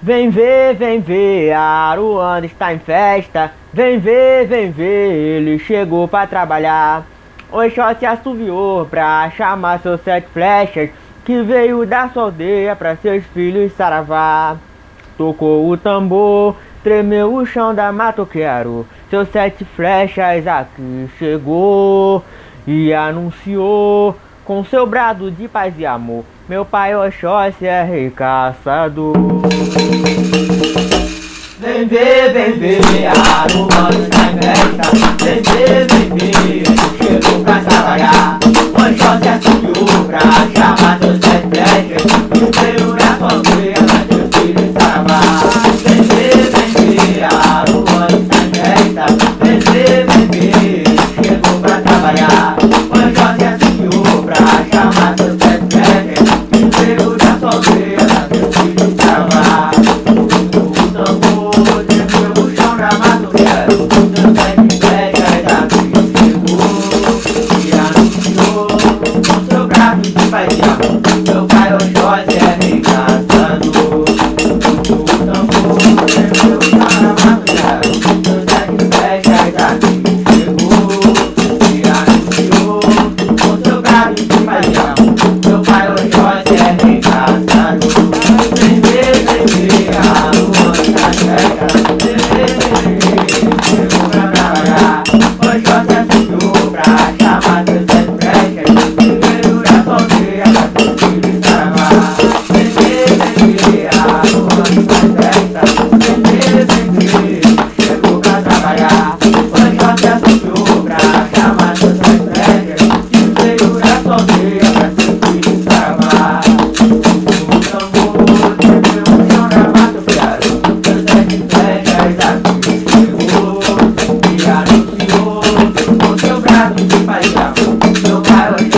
Vem ver, vem ver, Aruanda está em festa. Vem ver, vem ver, ele chegou pra trabalhar. Oxóssi assoviou pra chamar seus sete flechas Que veio da sua aldeia pra seus filhos saravá Tocou o tambor, tremeu o chão da matoqueiro Seus sete flechas aqui chegou E anunciou com seu brado de paz e amor Meu pai Oxóssi é rei caçador Vem ver, vem ver, Aruanda está em festa Vem ver, vem ver, chegou pra trabalhar. Oxóssi subiu pra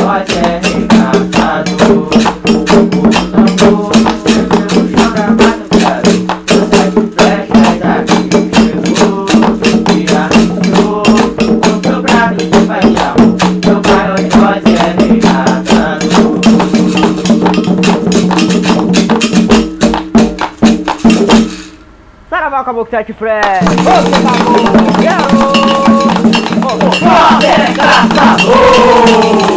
Oxóssi é rei caçador O tambor tremeu o chão da matoqueiro Seus sete flechas aqui chegou E anunciou com seu brado de paixão Meu pai Oxóssi é rei caçador Saravá boca sete fred. Ô, seu bagulho, quero! Você é caçador!